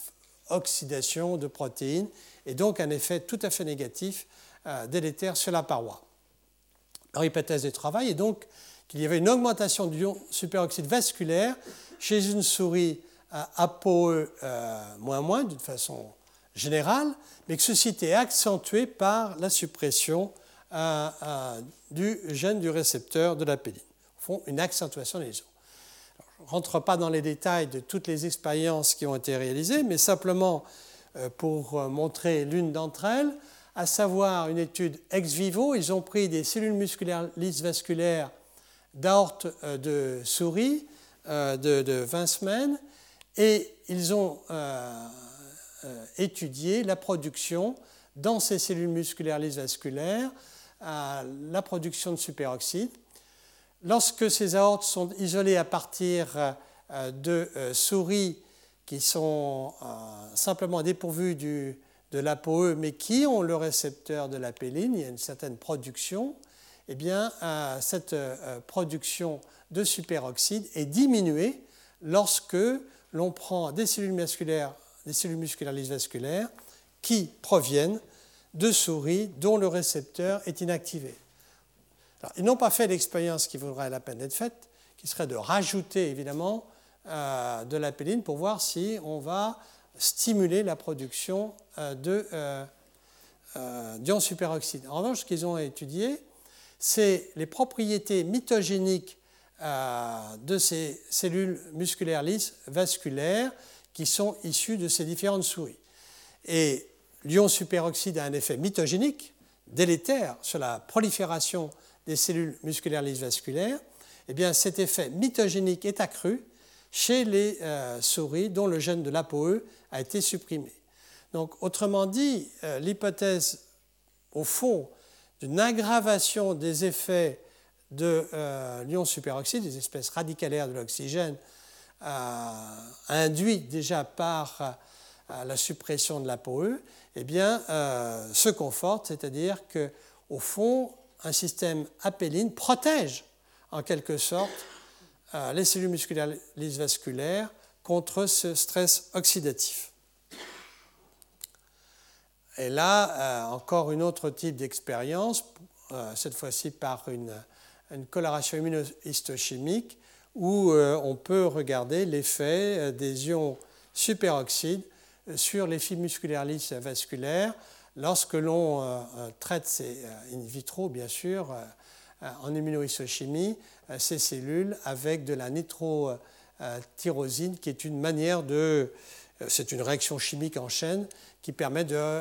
oxydation de protéines, et donc un effet tout à fait négatif délétère sur la paroi. Leur hypothèse de travail est donc qu'il y avait une augmentation du superoxyde vasculaire chez une souris ApoE moins d'une façon générale, mais que ceci était accentué par la suppression euh, euh, du gène du récepteur de la péline. Au fond, une accentuation des lésions. je ne rentre pas dans les détails de toutes les expériences qui ont été réalisées, mais simplement euh, pour montrer l'une d'entre elles, à savoir une étude ex vivo. Ils ont pris des cellules musculaires lisses vasculaires d'aorte de souris de, 20 semaines et ils ont euh, étudié la production dans ces cellules musculaires lisses vasculaires, la production de superoxyde. Lorsque ces aortes sont isolées à partir euh, de euh, souris qui sont simplement dépourvues du, de l'ApoE, mais qui ont le récepteur de la péline, il y a une certaine production, eh bien, cette production de superoxyde est diminuée lorsque l'on prend des cellules musculaires des cellules musculaires lisses vasculaires qui proviennent de souris dont le récepteur est inactivé. ils n'ont pas fait l'expérience qui vaudrait la peine d'être faite, qui serait de rajouter évidemment euh, de la péline pour voir si on va stimuler la production euh, de euh, d'ion superoxyde. En revanche, ce qu'ils ont étudié, c'est les propriétés mitogéniques de ces cellules musculaires lisses vasculaires qui sont issus de ces différentes souris. Et l'ion superoxyde a un effet mitogénique, délétère sur la prolifération des cellules musculaires lisses vasculaires. Eh bien, cet effet mitogénique est accru chez les euh, souris dont le gène de l'ApoE a été supprimé. Donc, autrement dit, euh, l'hypothèse, au fond, d'une aggravation des effets de euh, l'ion superoxyde, des espèces radicalaires de l'oxygène, euh, induit déjà par la suppression de l'ApoE, eh bien, se conforte, c'est-à-dire que, au fond, un système apéline protège en quelque sorte les cellules musculaires lisses vasculaires contre ce stress oxydatif. Et là, encore une autre type d'expérience, cette fois-ci par une, coloration immunohistochimique, où euh, on peut regarder l'effet euh, des ions superoxydes euh, sur les fibres musculaires lisses vasculaires lorsque l'on traite ces in vitro, bien sûr, en immunohistochimie, ces cellules avec de la nitrotyrosine, qui est une manière de. C'est une réaction chimique en chaîne qui permet de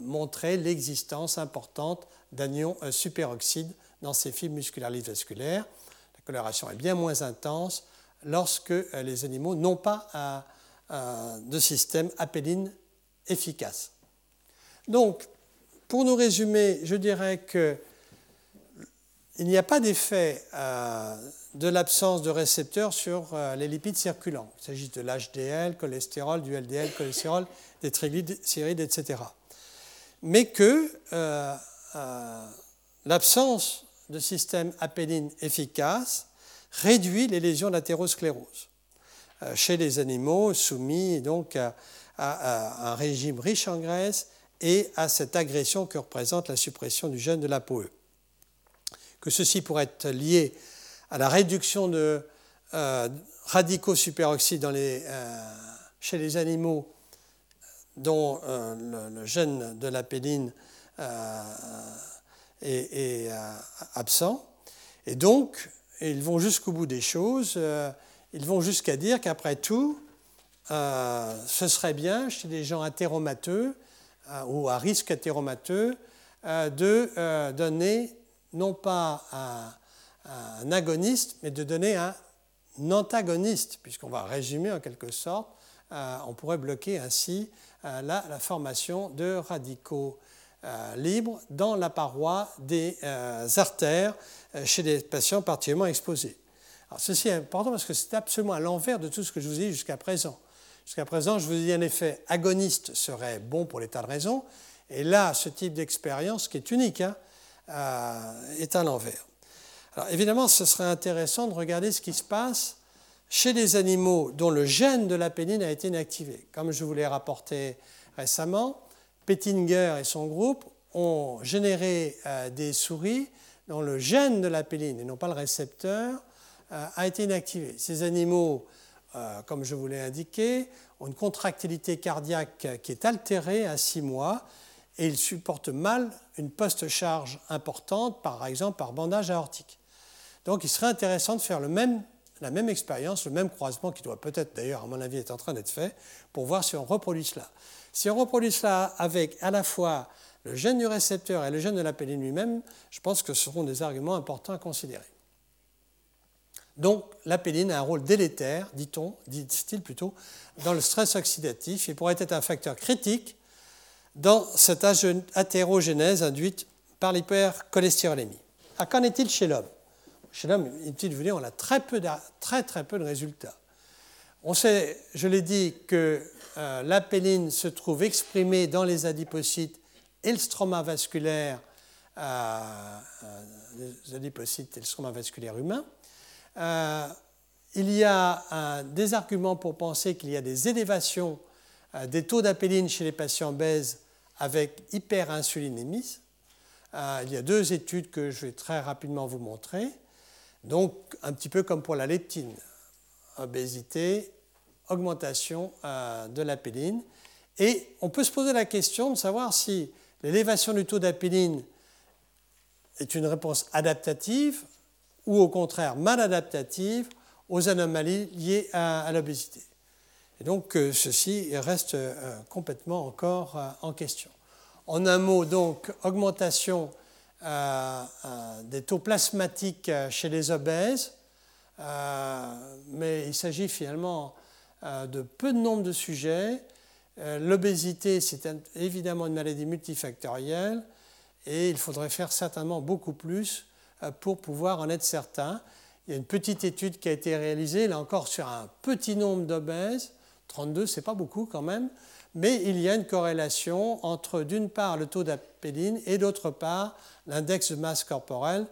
montrer l'existence importante d'anions superoxydes dans ces fibres musculaires vasculaires coloration est bien moins intense lorsque euh, les animaux n'ont pas euh, euh, de système apéline efficace. Donc, pour nous résumer, je dirais que il n'y a pas d'effet de l'absence de récepteurs sur les lipides circulants. Il s'agit de l'HDL, cholestérol, du LDL, cholestérol, des triglycérides, etc. Mais que l'absence de système apéline efficace réduit les lésions d'athérosclérose euh, chez les animaux soumis donc à, un régime riche en graisse et à cette agression que représente la suppression du gène de l'ApoE. Que ceci pourrait être lié à la réduction de euh, radicaux superoxydes euh, chez les animaux dont le, gène de l'apéline est, euh, absent. Et donc, ils vont jusqu'au bout des choses. Euh, ils vont jusqu'à dire qu'après tout, euh, ce serait bien chez des gens athéromateux ou à risque athéromateux de donner non pas un, agoniste, mais de donner un antagoniste, puisqu'on va résumer en quelque sorte, on pourrait bloquer ainsi la, formation de radicaux euh, libre dans la paroi des euh, artères euh, chez des patients particulièrement exposés. Alors, ceci est important parce que c'est absolument à l'envers de tout ce que je vous ai dit jusqu'à présent. Jusqu'à présent, je vous ai dit un effet agoniste serait bon pour l'état de raison, et là, ce type d'expérience, qui est unique, hein, est à l'envers. Alors évidemment, ce serait intéressant de regarder ce qui se passe chez les animaux dont le gène de la a été inactivé. Comme je vous l'ai rapporté récemment, Pettinger et son groupe ont généré euh, des souris dont le gène de la péline, et non pas le récepteur, euh, a été inactivé. Ces animaux, euh, comme je vous l'ai indiqué, ont une contractilité cardiaque qui est altérée à 6 mois et ils supportent mal une post-charge importante, par exemple par bandage aortique. Donc il serait intéressant de faire la même expérience, le même croisement qui doit peut-être d'ailleurs, à mon avis, être en train d'être fait pour voir si on reproduit cela. Si on reproduit cela avec à la fois le gène du récepteur et le gène de la péline lui-même, je pense que ce seront des arguments importants à considérer. Donc la péline a un rôle délétère, dit-on, dit-il plutôt, dans le stress oxydatif et pourrait être un facteur critique dans cette athérogénèse induite par l'hypercholestérolémie. Ah, qu'en est-il chez l'homme? Chez l'homme, de vous dire, on a très, peu de, résultats. On sait, je l'ai dit, que euh, la péline se trouve exprimée dans les adipocytes et le stroma vasculaire, euh, euh, adipocytes et le stroma vasculaire humain. il y a des arguments pour penser qu'il y a des élévations des taux d'apéline chez les patients obèses avec hyperinsulinémie. il y a deux études que je vais très rapidement vous montrer. Donc, un petit peu comme pour la leptine, obésité, augmentation euh, de l'apéline. Et on peut se poser la question de savoir si l'élévation du taux d'apéline est une réponse adaptative ou au contraire mal adaptative aux anomalies liées à, l'obésité. Et donc euh, ceci reste euh, complètement encore en question. En un mot, donc, augmentation euh, euh, des taux plasmatiques chez les obèses, euh, mais il s'agit finalement de peu de nombre de sujets. L'obésité, c'est évidemment une maladie multifactorielle et il faudrait faire certainement beaucoup plus pour pouvoir en être certain. Il y a une petite étude qui a été réalisée, là encore, sur un petit nombre d'obèses. 32, c'est pas beaucoup quand même, mais il y a une corrélation entre, d'une part, le taux d'apéline et d'autre part, l'index de masse corporelle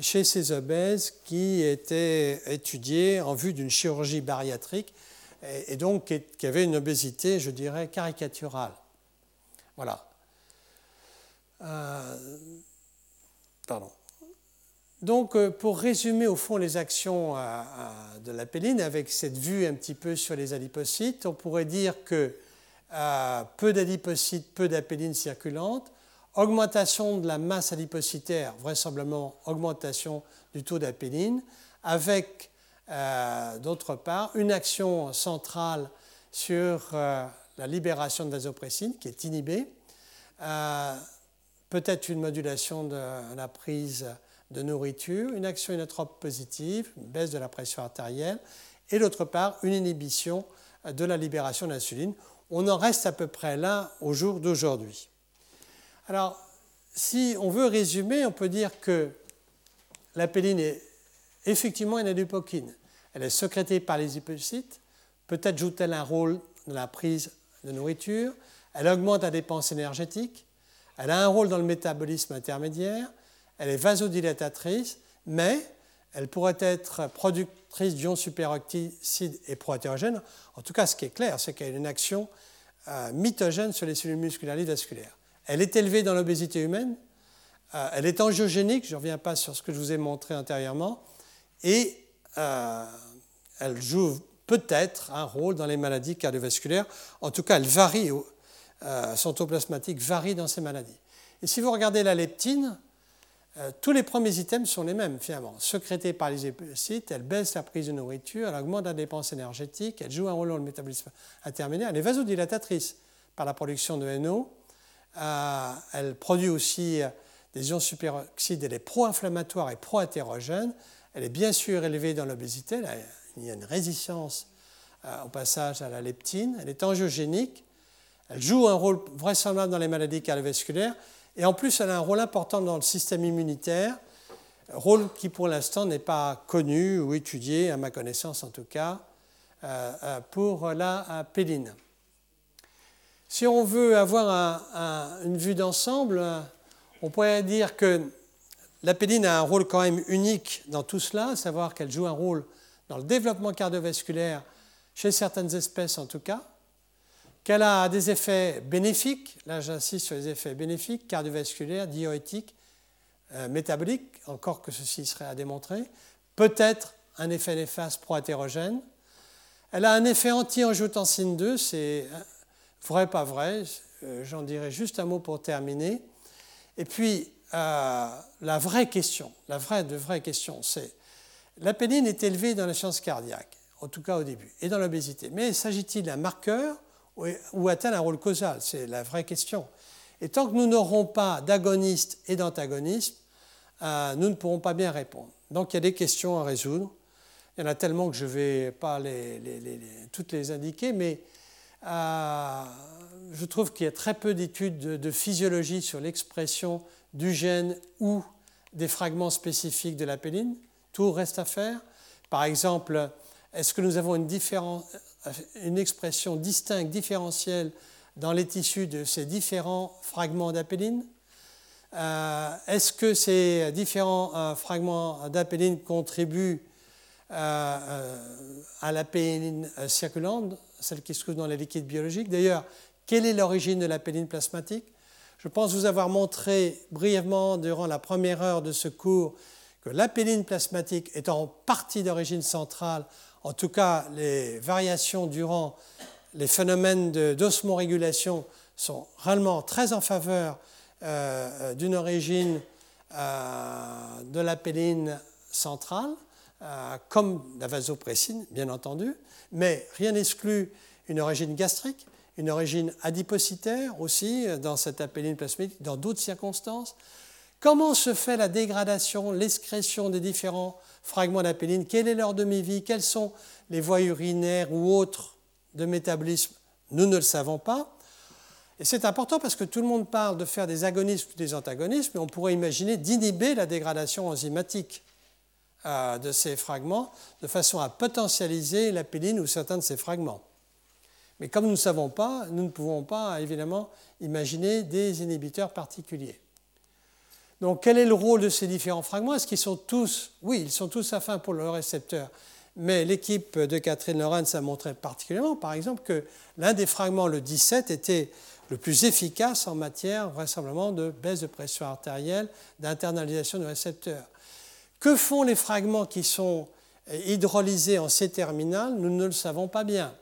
chez ces obèses qui étaient étudiés en vue d'une chirurgie bariatrique et, donc qui avaient une obésité, je dirais, caricaturale. Voilà. Euh, pardon. Donc, euh, pour résumer au fond les actions euh, de la péline, avec cette vue un petit peu sur les adipocytes, on pourrait dire que peu d'adipocytes, peu d'apéline circulante, augmentation de la masse adipocytaire, vraisemblablement augmentation du taux d'apéline, avec euh, d'autre part une action centrale sur euh, la libération de vasopressine qui est inhibée, euh, peut-être une modulation de la prise de nourriture, une action inotrope positive, une baisse de la pression artérielle, et d'autre part une inhibition de la libération d'insuline. On en reste à peu près là au jour d'aujourd'hui. Alors, si on veut résumer, on peut dire que la péline est effectivement une adipokine. Elle est sécrétée par les hypocytes. Peut-être joue-t-elle un rôle dans la prise de nourriture. Elle augmente la dépense énergétique. Elle a un rôle dans le métabolisme intermédiaire. Elle est vasodilatatrice, mais elle pourrait être productrice d'ions superoxydes et prohétérogènes. En tout cas, ce qui est clair, c'est qu'elle a une action euh, mitogène sur les cellules musculaires et vasculaires. Elle est élevée dans l'obésité humaine, euh, elle est angiogénique, je ne reviens pas sur ce que je vous ai montré antérieurement, et euh, elle joue peut-être un rôle dans les maladies cardiovasculaires. En tout cas, elle varie, euh, son taux plasmatique varie dans ces maladies. Et si vous regardez la leptine, tous les premiers items sont les mêmes finalement. Sécrétée par les hépacytes, elle baisse la prise de nourriture, elle augmente la dépense énergétique, elle joue un rôle dans le métabolisme intermédiaire, elle est vasodilatatrice par la production de NO, euh, elle produit aussi euh, des ions superoxydes, elle est pro-inflammatoire et pro-hétérogène. Elle est bien sûr élevée dans l'obésité, il y a une résistance euh, au passage à la leptine. Elle est angiogénique, elle joue un rôle vraisemblable dans les maladies cardiovasculaires et en plus elle a un rôle important dans le système immunitaire, rôle qui pour l'instant n'est pas connu ou étudié, à ma connaissance en tout cas, pour la péline. Si on veut avoir une vue d'ensemble, on pourrait dire que L'apéline a un rôle quand même unique dans tout cela, à savoir qu'elle joue un rôle dans le développement cardiovasculaire, chez certaines espèces en tout cas, qu'elle a des effets bénéfiques, là j'insiste sur les effets bénéfiques, cardiovasculaires, diurétiques, euh, métaboliques, encore que ceci serait à démontrer, peut-être un effet néfaste pro-hétérogène. Elle a un effet anti-angiotensine 2, c'est vrai, pas vrai, euh, j'en dirai juste un mot pour terminer. Et puis, euh, la vraie question, la vraie de vraie question, c'est la péline est élevée dans la science cardiaque, en tout cas au début, et dans l'obésité. Mais s'agit-il d'un marqueur ou a-t-elle un rôle causal? C'est la vraie question. Et tant que nous n'aurons pas d'agonistes et d'antagonistes, euh, nous ne pourrons pas bien répondre. Donc il y a des questions à résoudre. Il y en a tellement que je ne vais pas toutes les indiquer, mais euh, je trouve qu'il y a très peu d'études de, physiologie sur l'expression du gène ou des fragments spécifiques de la péline. Tout reste à faire. Par exemple, est-ce que nous avons une, une expression distincte, différentielle dans les tissus de ces différents fragments d'apéline euh, Est-ce que ces différents euh, fragments d'apéline contribuent euh, à l'apéline circulante, celle qui se trouve dans les liquides biologiques? D'ailleurs, quelle est l'origine de l'apéline plasmatique? Je pense vous avoir montré brièvement durant la première heure de ce cours que l'apéline plasmatique est en partie d'origine centrale, en tout cas les variations durant les phénomènes d'osmorégulation sont réellement très en faveur euh, d'une origine euh, de l'apéline centrale, euh, comme la vasopressine, bien entendu, mais rien n'exclut une origine gastrique, une origine adipocytaire aussi dans cette apéline plasmatique, dans d'autres circonstances. Comment se fait la dégradation, l'excrétion des différents fragments d'apéline Quelle est leur demi-vie? Quelles sont les voies urinaires ou autres de métabolisme? Nous ne le savons pas. Et c'est important parce que tout le monde parle de faire des agonismes ou des antagonismes, mais on pourrait imaginer d'inhiber la dégradation enzymatique euh, de ces fragments de façon à potentialiser l'apéline ou certains de ces fragments. Mais comme nous ne savons pas, nous ne pouvons pas évidemment imaginer des inhibiteurs particuliers. Donc quel est le rôle de ces différents fragments? Est-ce qu'ils sont tous, oui, ils sont tous afins pour le récepteur, mais l'équipe de Catherine Lorenz a montré particulièrement, par exemple, que l'un des fragments, le 17, était le plus efficace en matière vraisemblablement de baisse de pression artérielle, d'internalisation du récepteur. Que font les fragments qui sont hydrolysés en C-terminal? Nous ne le savons pas bien.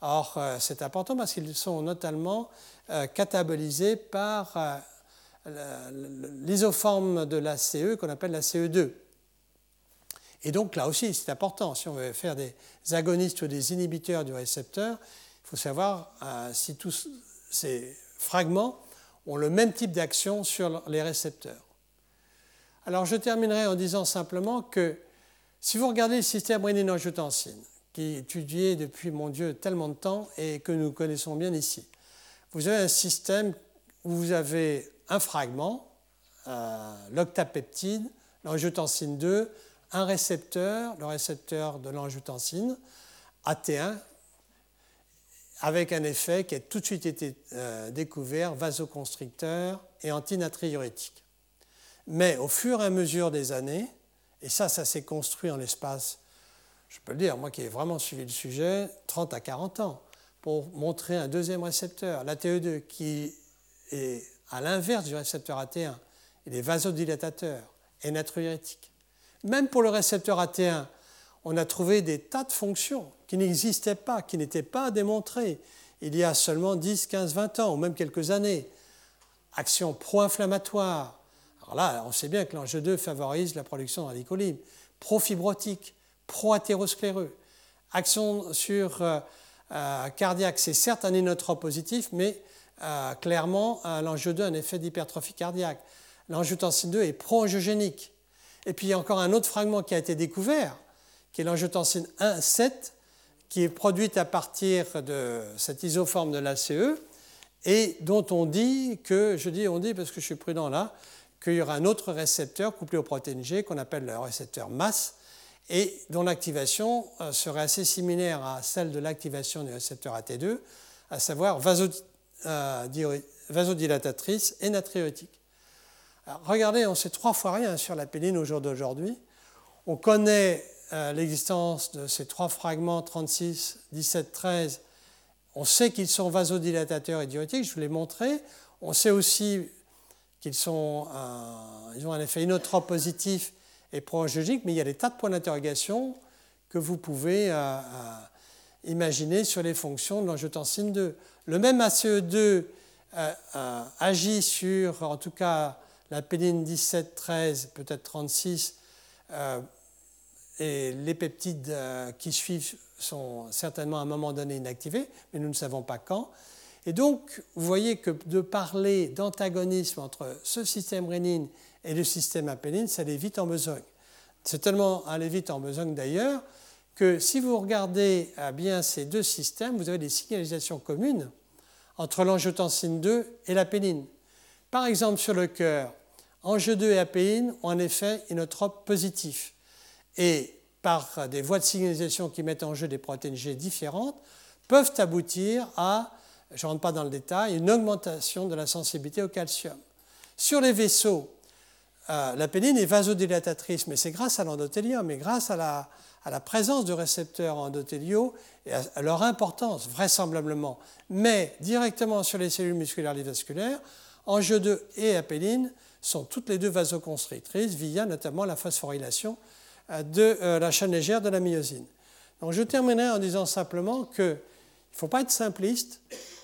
Or, euh, c'est important parce qu'ils sont notamment euh, catabolisés par euh, l'isoforme de la CE qu'on appelle la CE2. Et donc là aussi, c'est important, si on veut faire des agonistes ou des inhibiteurs du récepteur, il faut savoir euh, si tous ces fragments ont le même type d'action sur les récepteurs. Alors je terminerai en disant simplement que si vous regardez le système rénine-angiotensine, qui est étudié depuis, mon Dieu, tellement de temps et que nous connaissons bien ici, vous avez un système où vous avez un fragment, euh, l'octapeptide, l'angiotensine 2, un récepteur, le récepteur de l'angiotensine, AT1, avec un effet qui a tout de suite été euh, découvert, vasoconstricteur et antinatriurétique. Mais au fur et à mesure des années, et ça, ça s'est construit en l'espace, je peux le dire, moi qui ai vraiment suivi le sujet, 30 à 40 ans, pour montrer un deuxième récepteur, l'ATE2, qui est à l'inverse du récepteur AT1, il est vasodilatateur et natriurétique. Même pour le récepteur AT1, on a trouvé des tas de fonctions qui n'existaient pas, qui n'étaient pas démontrées il y a seulement 10, 15, 20 ans, ou même quelques années. Action pro-inflammatoire. Alors là, on sait bien que l'enjeu 2 favorise la production radicaux libres. Pro-fibrotique, pro-athéroscléreux. Action sur euh, euh, cardiaque, c'est certes un inotrope positif, mais clairement, l'angiot 2 a un effet d'hypertrophie cardiaque. L'angiotensine 2 est pro-angiogénique. Et puis il y a encore un autre fragment qui a été découvert, qui est l'angiotensine 1,7, qui est produite à partir de cette isoforme de l'ACE, et dont on dit que, je dis on dit parce que je suis prudent là, qu'il y aura un autre récepteur couplé au protéine G qu'on appelle le récepteur MAS, et dont l'activation euh, serait assez similaire à celle de l'activation du récepteur AT2, à savoir vasodilatatrice et natriurétique. regardez, on sait trois fois rien sur la péline au jour d'aujourd'hui. On connaît euh, l'existence de ces trois fragments 36, 17, 13. On sait qu'ils sont vasodilatateurs et diurétiques, je vous l'ai montré. On sait aussi qu'ils ont un effet inotrope positif et proangiogique, mais il y a des tas de points d'interrogation que vous pouvez euh, euh, imaginer sur les fonctions de l'angiotensine 2. Le même ACE2 agit sur, en tout cas, la péline 17, 13, peut-être 36, et les peptides euh, qui suivent sont certainement à un moment donné inactivés, mais nous ne savons pas quand. Et donc, vous voyez que de parler d'antagonisme entre ce système rénine et le système apéline, ça allait vite en besogne. C'est tellement allé vite en besogne d'ailleurs que si vous regardez euh, bien ces deux systèmes, vous avez des signalisations communes entre l'angiotensine 2 et l'apéline. Par exemple, sur le cœur, angio 2 et apéline ont un effet inotrope positif et par des voies de signalisation qui mettent en jeu des protéines G différentes, peuvent aboutir à, je ne rentre pas dans le détail, une augmentation de la sensibilité au calcium. Sur les vaisseaux, euh, la est vasodilatatrice, mais c'est grâce à l'endothélium et grâce à la, à la, présence de récepteurs endothéliaux et à, leur importance, vraisemblablement. Mais directement sur les cellules musculaires et vasculaires, angio 2 et apéline sont toutes les deux vasoconstrictrices via notamment la phosphorylation de euh, la chaîne légère de la myosine. Donc je terminerai en disant simplement qu'il ne faut pas être simpliste.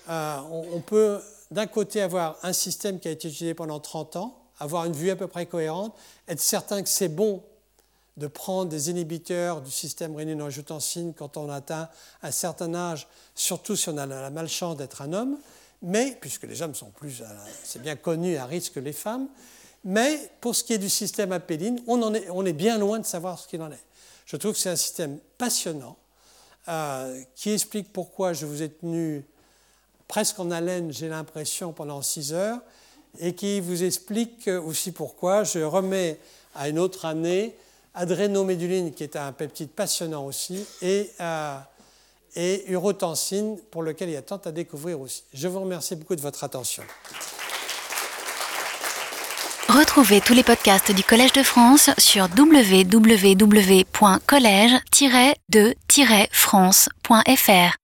Euh, on, peut d'un côté avoir un système qui a été utilisé pendant 30 ans, avoir une vue à peu près cohérente, être certain que c'est bon de prendre des inhibiteurs du système rénine-angiotensine quand on atteint un certain âge, surtout si on a la malchance d'être un homme, mais, puisque les hommes sont plus, euh, c'est bien connu, à risque que les femmes, mais pour ce qui est du système apéline, on, est, bien loin de savoir ce qu'il en est. Je trouve que c'est un système passionnant euh, qui explique pourquoi je vous ai tenu presque en haleine, j'ai l'impression, pendant six heures, et qui vous explique aussi pourquoi je remets à une autre année adrénoméduline, qui est un peptide passionnant aussi, et, euh, urotensine, pour lequel il y a tant à découvrir aussi. Je vous remercie beaucoup de votre attention. Retrouvez tous les podcasts du Collège de France sur www.collège-de-france.fr.